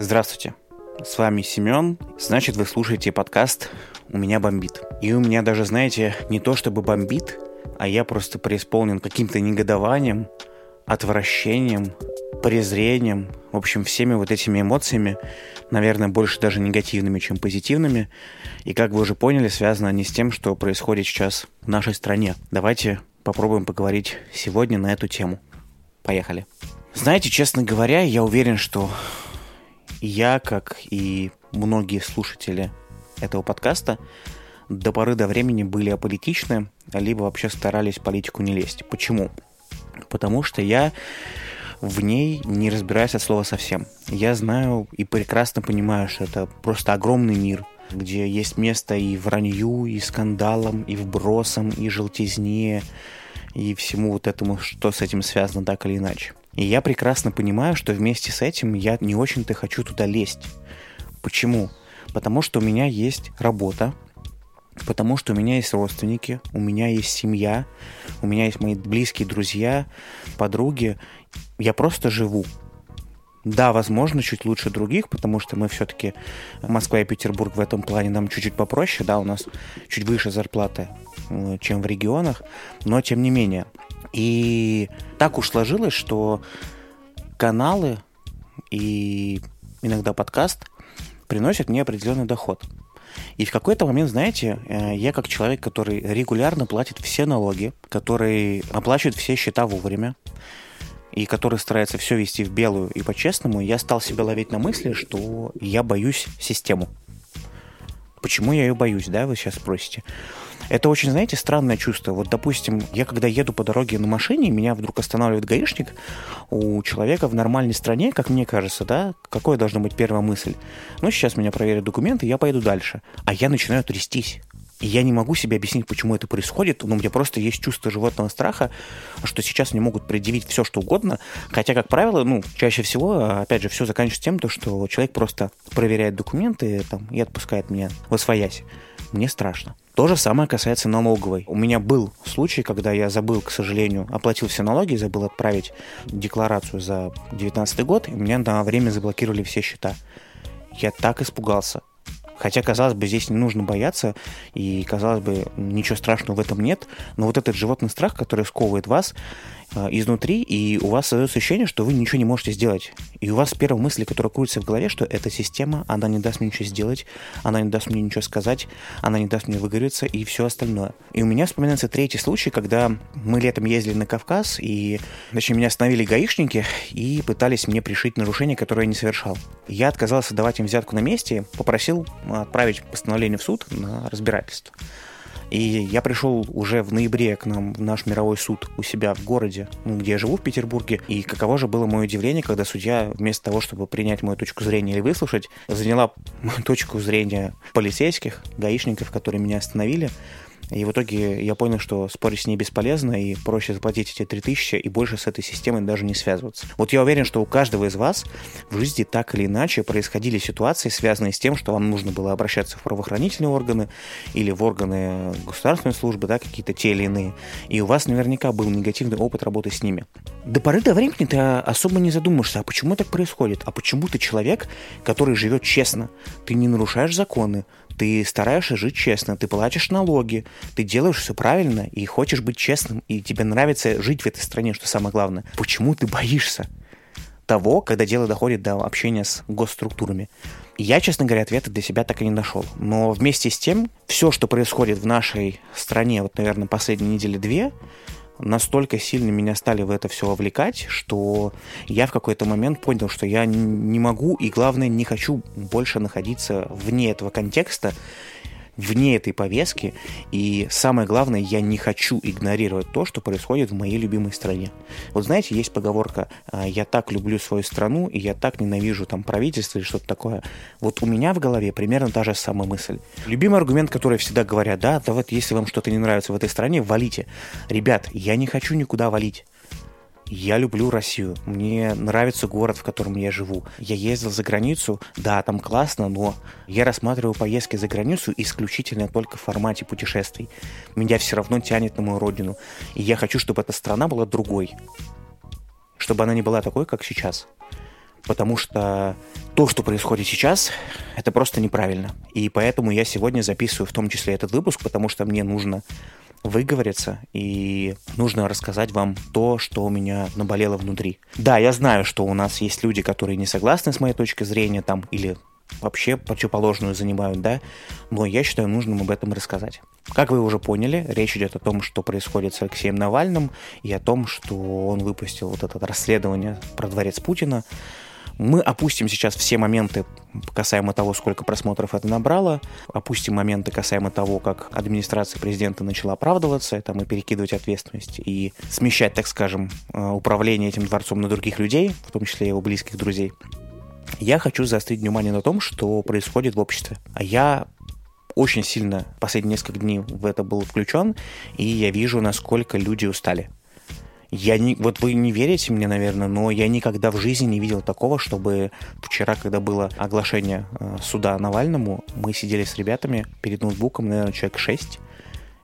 Здравствуйте. С вами Семен. Значит, вы слушаете подкаст «У меня бомбит». И у меня даже, знаете, не то чтобы бомбит, а я просто преисполнен каким-то негодованием, отвращением, презрением, в общем, всеми вот этими эмоциями, наверное, больше даже негативными, чем позитивными. И, как вы уже поняли, связано они с тем, что происходит сейчас в нашей стране. Давайте попробуем поговорить сегодня на эту тему. Поехали. Знаете, честно говоря, я уверен, что я, как и многие слушатели этого подкаста, до поры до времени были аполитичны, либо вообще старались политику не лезть. Почему? Потому что я в ней не разбираюсь от слова совсем. Я знаю и прекрасно понимаю, что это просто огромный мир, где есть место и вранью, и скандалам, и вбросам, и желтизне, и всему вот этому, что с этим связано так или иначе. И я прекрасно понимаю, что вместе с этим я не очень-то хочу туда лезть. Почему? Потому что у меня есть работа, потому что у меня есть родственники, у меня есть семья, у меня есть мои близкие друзья, подруги. Я просто живу. Да, возможно, чуть лучше других, потому что мы все-таки Москва и Петербург в этом плане нам чуть-чуть попроще, да, у нас чуть выше зарплаты, чем в регионах, но тем не менее – и так уж сложилось, что каналы и иногда подкаст приносят мне определенный доход. И в какой-то момент, знаете, э, я как человек, который регулярно платит все налоги, который оплачивает все счета вовремя, и который старается все вести в белую и по-честному, я стал себя ловить на мысли, что я боюсь систему. Почему я ее боюсь, да, вы сейчас спросите. Это очень, знаете, странное чувство. Вот, допустим, я когда еду по дороге на машине, меня вдруг останавливает гаишник, у человека в нормальной стране, как мне кажется, да, какой должна быть первая мысль? Ну, сейчас меня проверят документы, я поеду дальше. А я начинаю трястись. И я не могу себе объяснить, почему это происходит, но у меня просто есть чувство животного страха, что сейчас мне могут предъявить все, что угодно. Хотя, как правило, ну, чаще всего, опять же, все заканчивается тем, то, что человек просто проверяет документы там, и отпускает меня в освоясь. Мне страшно. То же самое касается налоговой. У меня был случай, когда я забыл, к сожалению, оплатил все налоги, забыл отправить декларацию за 2019 год, и меня на время заблокировали все счета. Я так испугался. Хотя, казалось бы, здесь не нужно бояться, и, казалось бы, ничего страшного в этом нет, но вот этот животный страх, который сковывает вас, Э, изнутри, и у вас создается ощущение, что вы ничего не можете сделать. И у вас первая мысль, которая крутится в голове, что эта система, она не даст мне ничего сделать, она не даст мне ничего сказать, она не даст мне выговориться и все остальное. И у меня вспоминается третий случай, когда мы летом ездили на Кавказ, и, точнее, меня остановили гаишники и пытались мне пришить нарушение, которое я не совершал. Я отказался давать им взятку на месте, попросил отправить постановление в суд на разбирательство. И я пришел уже в ноябре к нам в наш мировой суд у себя в городе, ну, где я живу, в Петербурге. И каково же было мое удивление, когда судья вместо того, чтобы принять мою точку зрения или выслушать, заняла точку зрения полицейских, гаишников, которые меня остановили, и в итоге я понял, что спорить с ней бесполезно, и проще заплатить эти 3000 и больше с этой системой даже не связываться. Вот я уверен, что у каждого из вас в жизни так или иначе происходили ситуации, связанные с тем, что вам нужно было обращаться в правоохранительные органы или в органы государственной службы, да, какие-то те или иные. И у вас наверняка был негативный опыт работы с ними. До поры до времени ты особо не задумаешься, а почему так происходит? А почему ты человек, который живет честно? Ты не нарушаешь законы, ты стараешься жить честно, ты платишь налоги, ты делаешь все правильно и хочешь быть честным, и тебе нравится жить в этой стране, что самое главное. Почему ты боишься того, когда дело доходит до общения с госструктурами? Я, честно говоря, ответа для себя так и не нашел. Но вместе с тем, все, что происходит в нашей стране, вот, наверное, последние недели две, настолько сильно меня стали в это все вовлекать, что я в какой-то момент понял, что я не могу и, главное, не хочу больше находиться вне этого контекста вне этой повестки. И самое главное, я не хочу игнорировать то, что происходит в моей любимой стране. Вот знаете, есть поговорка «А, «я так люблю свою страну, и я так ненавижу там правительство» или что-то такое. Вот у меня в голове примерно та же самая мысль. Любимый аргумент, который всегда говорят, да, да вот если вам что-то не нравится в этой стране, валите. Ребят, я не хочу никуда валить. Я люблю Россию. Мне нравится город, в котором я живу. Я ездил за границу. Да, там классно, но я рассматриваю поездки за границу исключительно только в формате путешествий. Меня все равно тянет на мою родину. И я хочу, чтобы эта страна была другой. Чтобы она не была такой, как сейчас. потому что то, что происходит сейчас, это просто неправильно. И поэтому я сегодня записываю в том числе этот выпуск, потому что мне нужно выговориться и нужно рассказать вам то, что у меня наболело внутри. Да, я знаю, что у нас есть люди, которые не согласны с моей точки зрения там или вообще противоположную занимают, да, но я считаю нужным об этом рассказать. Как вы уже поняли, речь идет о том, что происходит с Алексеем Навальным и о том, что он выпустил вот это расследование про дворец Путина. Мы опустим сейчас все моменты касаемо того, сколько просмотров это набрало, опустим моменты касаемо того, как администрация президента начала оправдываться там, и перекидывать ответственность, и смещать, так скажем, э, управление этим дворцом на других людей, в том числе его близких друзей. Я хочу заострить внимание на том, что происходит в обществе. А я очень сильно последние несколько дней в это был включен, и я вижу, насколько люди устали. Я не, вот вы не верите мне, наверное, но я никогда в жизни не видел такого, чтобы вчера, когда было оглашение э, суда Навальному, мы сидели с ребятами перед ноутбуком, наверное, человек 6,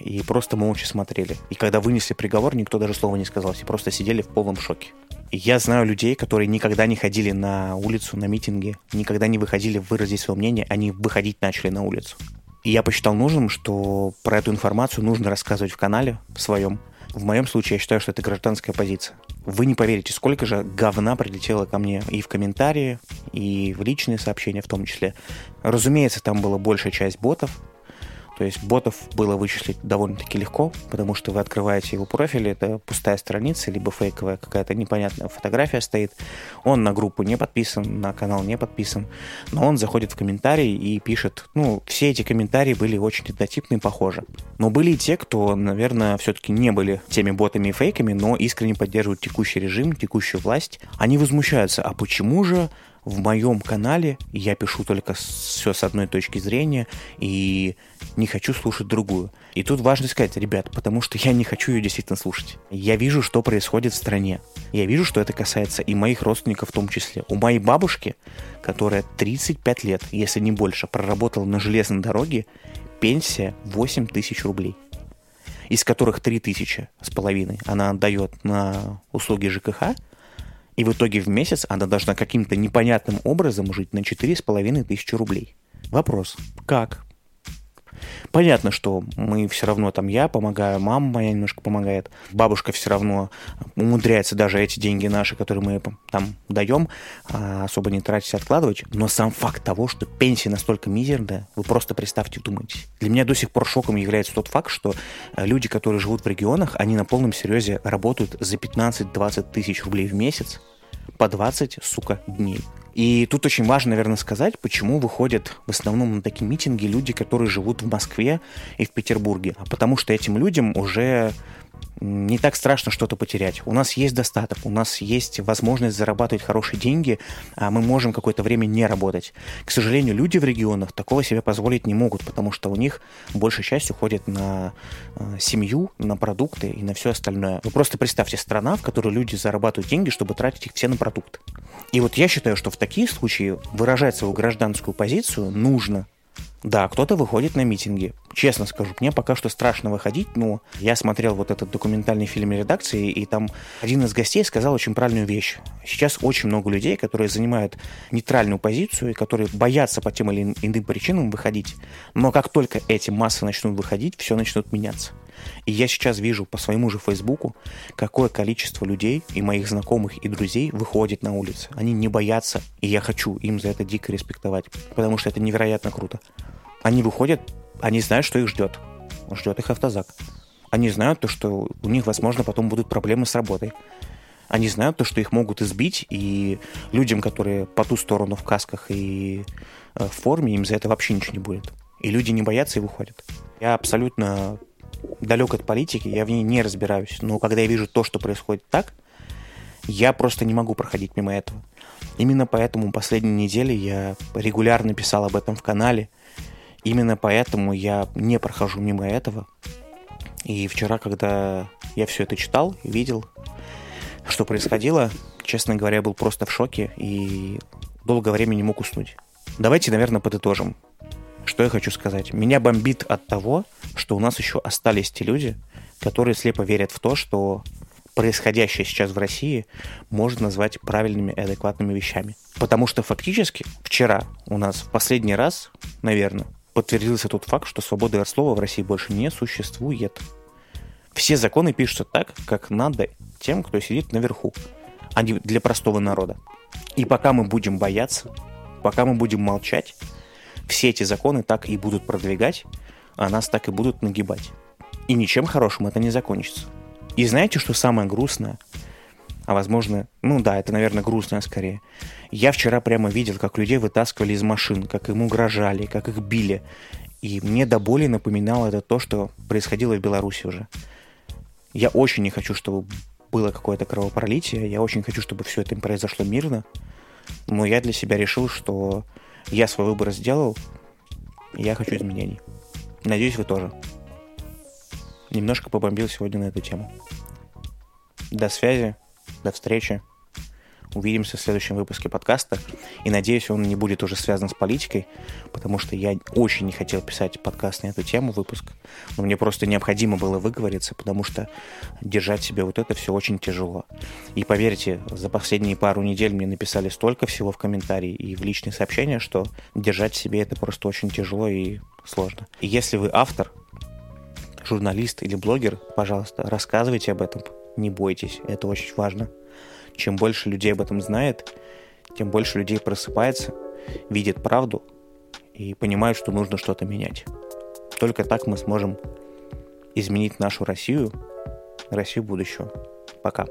и просто молча смотрели. И когда вынесли приговор, никто даже слова не сказал, все просто сидели в полном шоке. Я знаю людей, которые никогда не ходили на улицу, на митинги, никогда не выходили выразить свое мнение, они выходить начали на улицу. И я посчитал нужным, что про эту информацию нужно рассказывать в канале своем, в моем случае я считаю, что это гражданская позиция. Вы не поверите, сколько же говна прилетело ко мне и в комментарии, и в личные сообщения в том числе. Разумеется, там была большая часть ботов, то есть ботов было вычислить довольно-таки легко, потому что вы открываете его профиль, это пустая страница, либо фейковая какая-то непонятная фотография стоит. Он на группу не подписан, на канал не подписан, но он заходит в комментарии и пишет, ну, все эти комментарии были очень однотипные, похожи. Но были и те, кто, наверное, все-таки не были теми ботами и фейками, но искренне поддерживают текущий режим, текущую власть. Они возмущаются, а почему же в моем канале я пишу только все с одной точки зрения и не хочу слушать другую. И тут важно сказать, ребят, потому что я не хочу ее действительно слушать. Я вижу, что происходит в стране. Я вижу, что это касается и моих родственников в том числе. У моей бабушки, которая 35 лет, если не больше, проработала на железной дороге, пенсия 8 тысяч рублей из которых 3 тысячи с половиной она отдает на услуги ЖКХ, и в итоге в месяц она должна каким-то непонятным образом жить на 4,5 тысячи рублей. Вопрос, как? Понятно, что мы все равно, там я помогаю, мама моя немножко помогает, бабушка все равно умудряется даже эти деньги наши, которые мы там даем, а, особо не тратить, откладывать. Но сам факт того, что пенсия настолько мизерная, вы просто представьте, думайте. Для меня до сих пор шоком является тот факт, что э, люди, которые живут в регионах, они на полном серьезе работают за 15-20 тысяч рублей в месяц по 20, сука, дней. И тут очень важно, наверное, сказать, почему выходят в основном на такие митинги люди, которые живут в Москве и в Петербурге. Потому что этим людям уже не так страшно что-то потерять. У нас есть достаток, у нас есть возможность зарабатывать хорошие деньги, а мы можем какое-то время не работать. К сожалению, люди в регионах такого себе позволить не могут, потому что у них большая часть уходит на э, семью, на продукты и на все остальное. Вы просто представьте страна, в которой люди зарабатывают деньги, чтобы тратить их все на продукты. И вот я считаю, что в такие случаи выражать свою гражданскую позицию нужно – да, кто-то выходит на митинги. Честно скажу, мне пока что страшно выходить, но я смотрел вот этот документальный фильм редакции, и там один из гостей сказал очень правильную вещь. Сейчас очень много людей, которые занимают нейтральную позицию, и которые боятся по тем или иным причинам выходить. Но как только эти массы начнут выходить, все начнут меняться. И я сейчас вижу по своему же Фейсбуку, какое количество людей и моих знакомых и друзей выходит на улицы. Они не боятся, и я хочу им за это дико респектовать, потому что это невероятно круто. Они выходят, они знают, что их ждет. Ждет их автозак. Они знают то, что у них, возможно, потом будут проблемы с работой. Они знают то, что их могут избить, и людям, которые по ту сторону в касках и э, в форме, им за это вообще ничего не будет. И люди не боятся и выходят. Я абсолютно далек от политики, я в ней не разбираюсь. Но когда я вижу то, что происходит так, я просто не могу проходить мимо этого. Именно поэтому последние недели я регулярно писал об этом в канале. Именно поэтому я не прохожу мимо этого. И вчера, когда я все это читал видел, что происходило, честно говоря, был просто в шоке и долгое время не мог уснуть. Давайте, наверное, подытожим. Что я хочу сказать? Меня бомбит от того, что у нас еще остались те люди, которые слепо верят в то, что происходящее сейчас в России можно назвать правильными и адекватными вещами. Потому что фактически вчера у нас в последний раз, наверное, подтвердился тот факт, что свободы слова в России больше не существует. Все законы пишутся так, как надо тем, кто сидит наверху, а не для простого народа. И пока мы будем бояться, пока мы будем молчать, все эти законы так и будут продвигать, а нас так и будут нагибать. И ничем хорошим это не закончится. И знаете, что самое грустное? А возможно, ну да, это, наверное, грустное скорее. Я вчера прямо видел, как людей вытаскивали из машин, как им угрожали, как их били. И мне до боли напоминало это то, что происходило в Беларуси уже. Я очень не хочу, чтобы было какое-то кровопролитие. Я очень хочу, чтобы все это произошло мирно. Но я для себя решил, что я свой выбор сделал, я хочу изменений. Надеюсь, вы тоже. Немножко побомбил сегодня на эту тему. До связи, до встречи. Увидимся в следующем выпуске подкаста. И надеюсь, он не будет уже связан с политикой, потому что я очень не хотел писать подкаст на эту тему, выпуск. Но мне просто необходимо было выговориться, потому что держать себе вот это все очень тяжело. И поверьте, за последние пару недель мне написали столько всего в комментарии и в личные сообщения, что держать себе это просто очень тяжело и сложно. И если вы автор, журналист или блогер, пожалуйста, рассказывайте об этом. Не бойтесь, это очень важно. Чем больше людей об этом знает, тем больше людей просыпается, видит правду и понимает, что нужно что-то менять. Только так мы сможем изменить нашу Россию, Россию будущего. Пока.